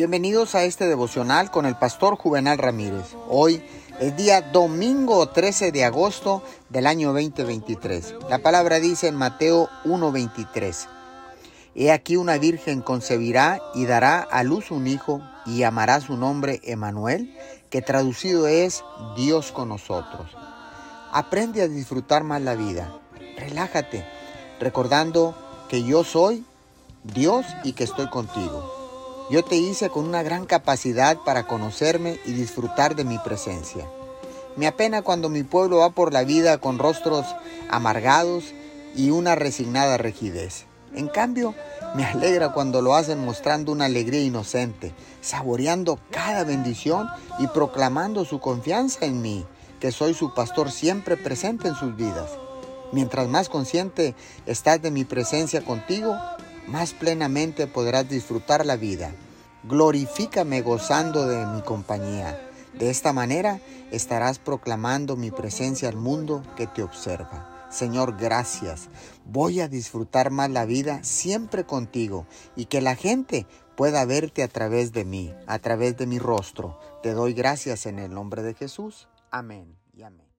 Bienvenidos a este devocional con el pastor Juvenal Ramírez. Hoy es día domingo 13 de agosto del año 2023. La palabra dice en Mateo 1:23. He aquí una virgen concebirá y dará a luz un hijo y llamará su nombre Emanuel, que traducido es Dios con nosotros. Aprende a disfrutar más la vida. Relájate, recordando que yo soy Dios y que estoy contigo. Yo te hice con una gran capacidad para conocerme y disfrutar de mi presencia. Me apena cuando mi pueblo va por la vida con rostros amargados y una resignada rigidez. En cambio, me alegra cuando lo hacen mostrando una alegría inocente, saboreando cada bendición y proclamando su confianza en mí, que soy su pastor siempre presente en sus vidas. Mientras más consciente estás de mi presencia contigo, más plenamente podrás disfrutar la vida. Glorifícame gozando de mi compañía. De esta manera estarás proclamando mi presencia al mundo que te observa. Señor, gracias. Voy a disfrutar más la vida siempre contigo y que la gente pueda verte a través de mí, a través de mi rostro. Te doy gracias en el nombre de Jesús. Amén y amén.